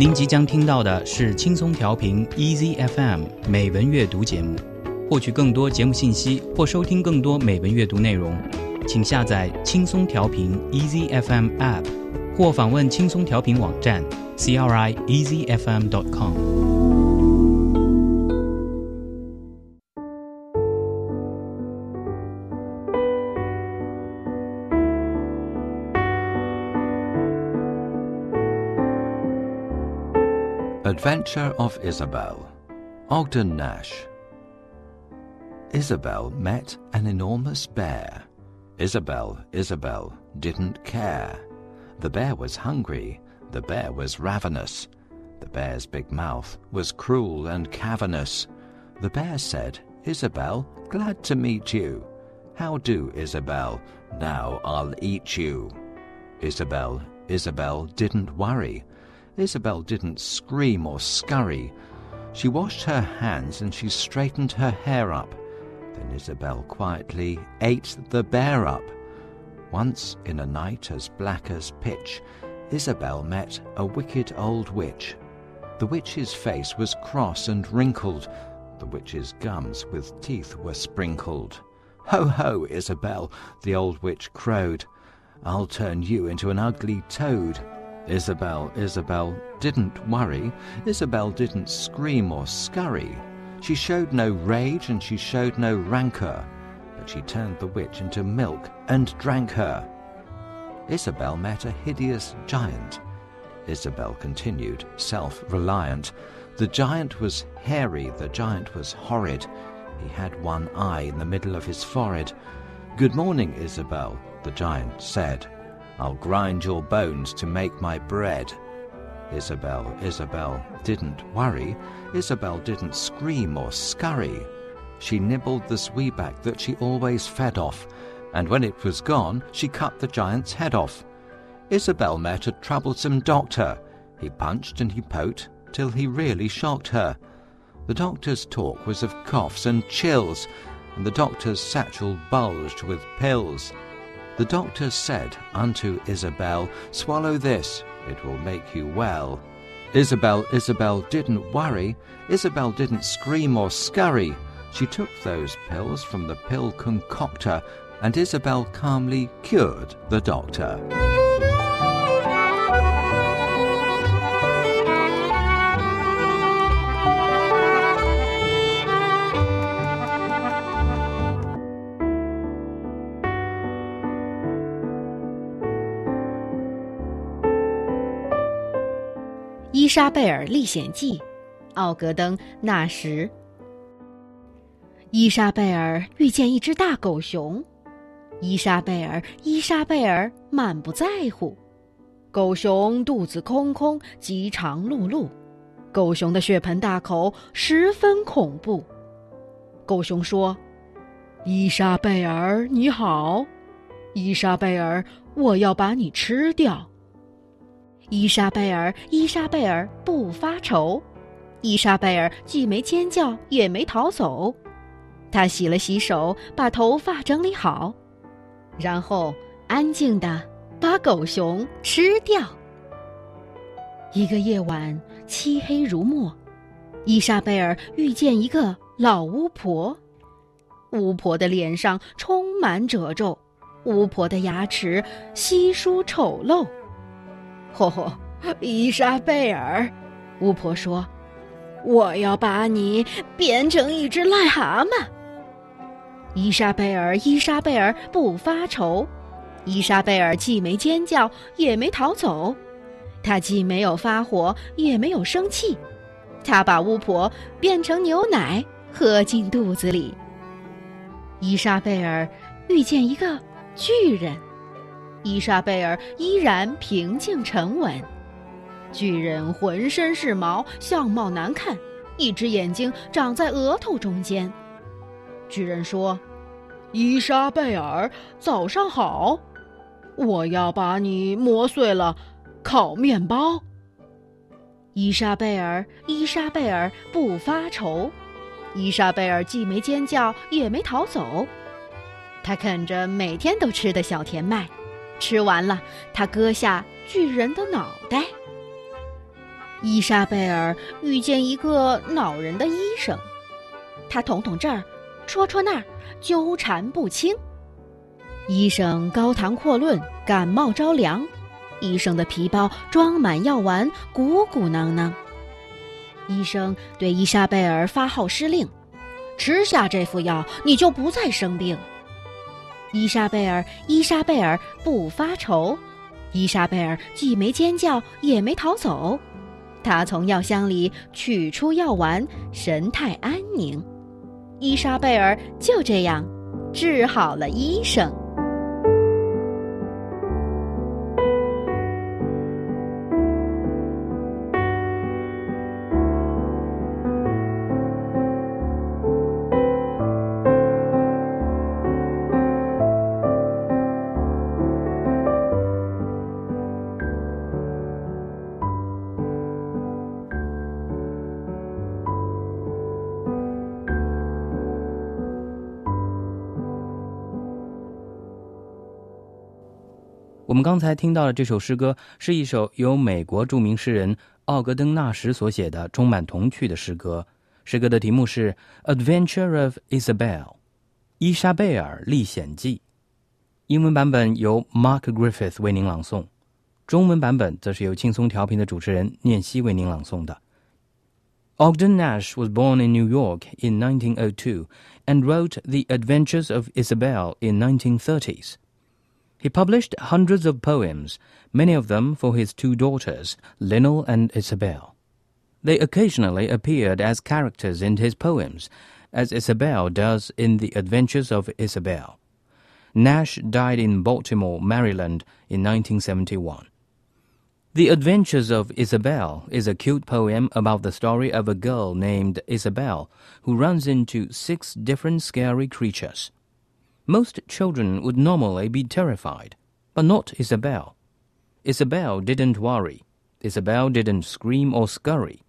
您即将听到的是轻松调频 EZFM 美文阅读节目。获取更多节目信息或收听更多美文阅读内容，请下载轻松调频 EZFM App，或访问轻松调频网站 crieasyfm.com。Adventure of Isabel, Ogden Nash. Isabel met an enormous bear. Isabel, Isabel didn't care. The bear was hungry, the bear was ravenous. The bear's big mouth was cruel and cavernous. The bear said, Isabel, glad to meet you. How do, Isabel? Now I'll eat you. Isabel, Isabel didn't worry. Isabel didn't scream or scurry. She washed her hands and she straightened her hair up. Then Isabel quietly ate the bear up. Once in a night as black as pitch, Isabel met a wicked old witch. The witch's face was cross and wrinkled. The witch's gums with teeth were sprinkled. Ho, ho, Isabel, the old witch crowed. I'll turn you into an ugly toad. Isabel, Isabel didn't worry. Isabel didn't scream or scurry. She showed no rage and she showed no rancour, but she turned the witch into milk and drank her. Isabel met a hideous giant. Isabel continued, self reliant. The giant was hairy, the giant was horrid. He had one eye in the middle of his forehead. Good morning, Isabel, the giant said. I'll grind your bones to make my bread. Isabel, Isabel didn't worry. Isabel didn't scream or scurry. She nibbled the sweeback that she always fed off, and when it was gone, she cut the giant's head off. Isabel met a troublesome doctor. He punched and he poked till he really shocked her. The doctor's talk was of coughs and chills, and the doctor's satchel bulged with pills. The doctor said unto Isabel, Swallow this, it will make you well. Isabel, Isabel didn't worry. Isabel didn't scream or scurry. She took those pills from the pill concoctor, and Isabel calmly cured the doctor. 伊莎贝尔历险记，奥格登纳什。伊莎贝尔遇见一只大狗熊，伊莎贝尔，伊莎贝尔满不在乎。狗熊肚子空空，饥肠辘辘，狗熊的血盆大口十分恐怖。狗熊说：“伊莎贝尔，你好，伊莎贝尔，我要把你吃掉。”伊莎贝尔，伊莎贝尔不发愁。伊莎贝尔既没尖叫，也没逃走。她洗了洗手，把头发整理好，然后安静的把狗熊吃掉。一个夜晚，漆黑如墨，伊莎贝尔遇见一个老巫婆。巫婆的脸上充满褶皱，巫婆的牙齿稀疏丑陋。吼吼，伊莎贝尔，巫婆说：“我要把你变成一只癞蛤蟆。”伊莎贝尔，伊莎贝尔不发愁。伊莎贝尔既没尖叫，也没逃走，她既没有发火，也没有生气，她把巫婆变成牛奶喝进肚子里。伊莎贝尔遇见一个巨人。伊莎贝尔依然平静沉稳。巨人浑身是毛，相貌难看，一只眼睛长在额头中间。巨人说：“伊莎贝尔，早上好！我要把你磨碎了，烤面包。”伊莎贝尔，伊莎贝尔不发愁。伊莎贝尔既没尖叫，也没逃走。她啃着每天都吃的小甜麦。吃完了，他割下巨人的脑袋。伊莎贝尔遇见一个恼人的医生，他捅捅这儿，戳戳那儿，纠缠不清。医生高谈阔论，感冒着凉。医生的皮包装满药丸，鼓鼓囊囊。医生对伊莎贝尔发号施令：“吃下这副药，你就不再生病。”伊莎贝尔，伊莎贝尔不发愁。伊莎贝尔既没尖叫，也没逃走。她从药箱里取出药丸，神态安宁。伊莎贝尔就这样治好了医生。我们刚才听到的这首诗歌是一首由美国着名诗人奥格登·纳什所写的充满童趣的诗歌。诗歌的题目是《Adventure of Isabel》，伊莎贝尔历险记。英文版本由 Mark Griffith 为您朗诵，中文版本则是由轻松调频的主持人念希为您朗诵的。Ogden Nash was born in New York in 1902 and wrote The Adventures of Isabel in 1930s. He published hundreds of poems, many of them for his two daughters, Linnell and Isabel. They occasionally appeared as characters in his poems, as Isabel does in The Adventures of Isabel. Nash died in Baltimore, Maryland in 1971. The Adventures of Isabel is a cute poem about the story of a girl named Isabel who runs into six different scary creatures. Most children would normally be terrified, but not Isabel. Isabel didn't worry. Isabel didn't scream or scurry.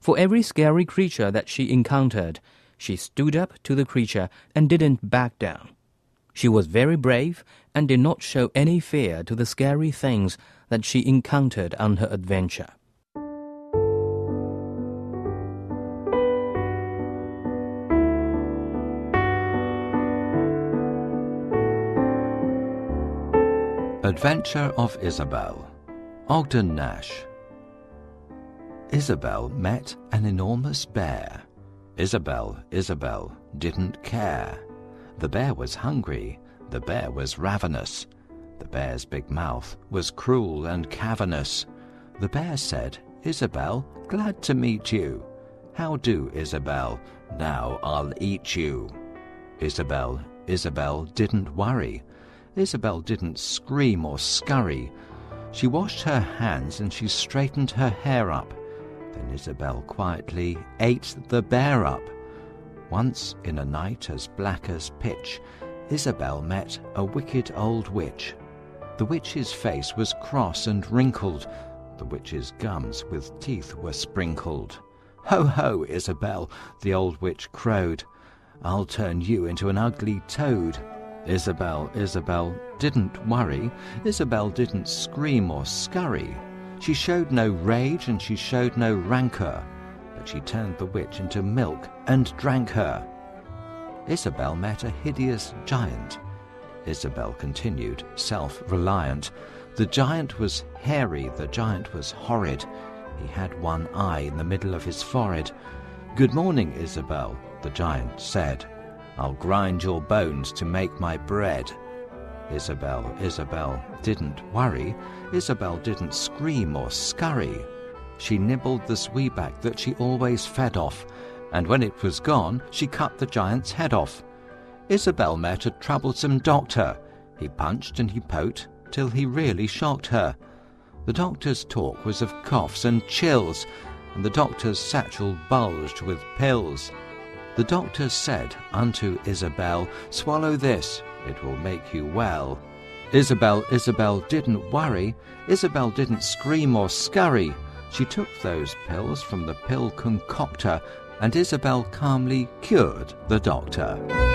For every scary creature that she encountered, she stood up to the creature and didn't back down. She was very brave and did not show any fear to the scary things that she encountered on her adventure. Adventure of Isabel, Ogden Nash. Isabel met an enormous bear. Isabel, Isabel didn't care. The bear was hungry, the bear was ravenous. The bear's big mouth was cruel and cavernous. The bear said, Isabel, glad to meet you. How do, Isabel? Now I'll eat you. Isabel, Isabel didn't worry. Isabel didn't scream or scurry. She washed her hands and she straightened her hair up. Then Isabel quietly ate the bear up. Once in a night as black as pitch, Isabel met a wicked old witch. The witch's face was cross and wrinkled. The witch's gums with teeth were sprinkled. Ho, ho, Isabel, the old witch crowed. I'll turn you into an ugly toad. Isabel, Isabel didn't worry. Isabel didn't scream or scurry. She showed no rage and she showed no rancor, but she turned the witch into milk and drank her. Isabel met a hideous giant. Isabel continued, self reliant. The giant was hairy, the giant was horrid. He had one eye in the middle of his forehead. Good morning, Isabel, the giant said. I'll grind your bones to make my bread. Isabel, Isabel didn't worry. Isabel didn't scream or scurry. She nibbled the sweeback that she always fed off, and when it was gone, she cut the giant's head off. Isabel met a troublesome doctor. He punched and he poked till he really shocked her. The doctor's talk was of coughs and chills, and the doctor's satchel bulged with pills. The doctor said unto Isabel, Swallow this, it will make you well. Isabel, Isabel didn't worry. Isabel didn't scream or scurry. She took those pills from the pill concoctor, and Isabel calmly cured the doctor.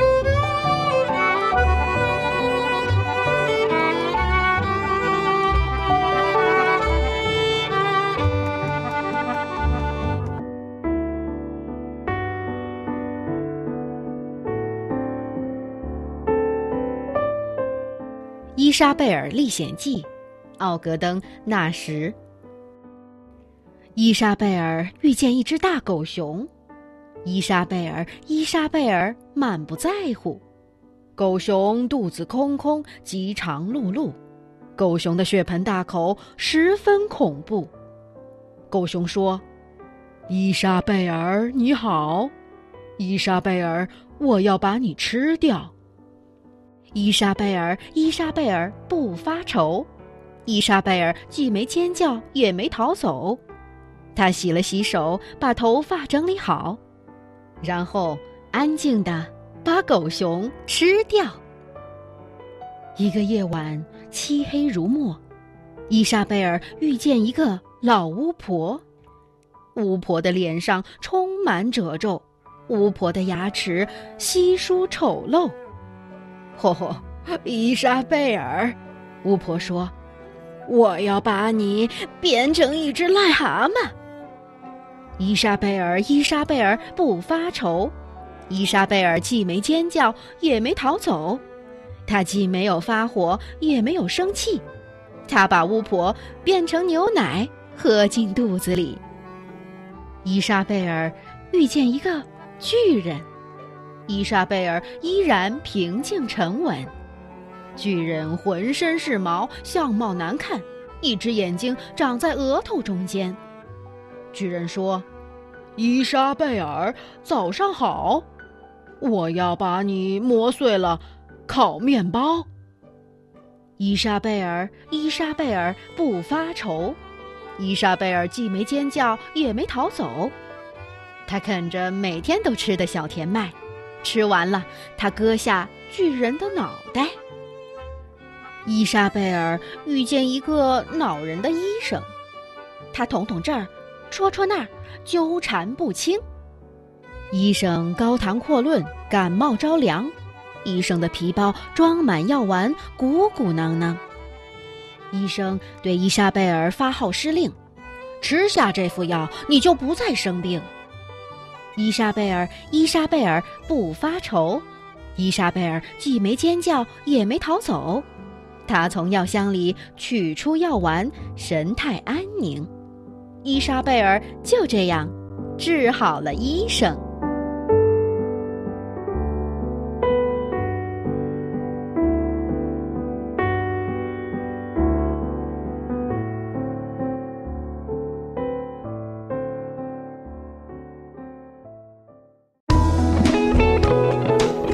伊莎贝尔历险记》，奥格登纳什。伊莎贝尔遇见一只大狗熊，伊莎贝尔，伊莎贝尔满不在乎。狗熊肚子空空，饥肠辘辘，狗熊的血盆大口十分恐怖。狗熊说：“伊莎贝尔，你好，伊莎贝尔，我要把你吃掉。”伊莎贝尔，伊莎贝尔不发愁，伊莎贝尔既没尖叫，也没逃走。她洗了洗手，把头发整理好，然后安静的把狗熊吃掉。一个夜晚，漆黑如墨，伊莎贝尔遇见一个老巫婆。巫婆的脸上充满褶皱，巫婆的牙齿稀疏丑陋。嚯嚯，伊莎贝尔，巫婆说：“我要把你变成一只癞蛤蟆。”伊莎贝尔，伊莎贝尔不发愁。伊莎贝尔既没尖叫，也没逃走。她既没有发火，也没有生气。她把巫婆变成牛奶，喝进肚子里。伊莎贝尔遇见一个巨人。伊莎贝尔依然平静沉稳。巨人浑身是毛，相貌难看，一只眼睛长在额头中间。巨人说：“伊莎贝尔，早上好！我要把你磨碎了，烤面包。”伊莎贝尔，伊莎贝尔不发愁。伊莎贝尔既没尖叫，也没逃走。她啃着每天都吃的小甜麦，吃完了，他割下巨人的脑袋。伊莎贝尔遇见一个恼人的医生，他捅捅这儿。戳戳那儿，纠缠不清。医生高谈阔论，感冒着凉。医生的皮包装满药丸，鼓鼓囊囊。医生对伊莎贝尔发号施令：“吃下这副药，你就不再生病。”伊莎贝尔，伊莎贝尔不发愁。伊莎贝尔既没尖叫，也没逃走。她从药箱里取出药丸，神态安宁。伊莎贝尔就这样治好了医生。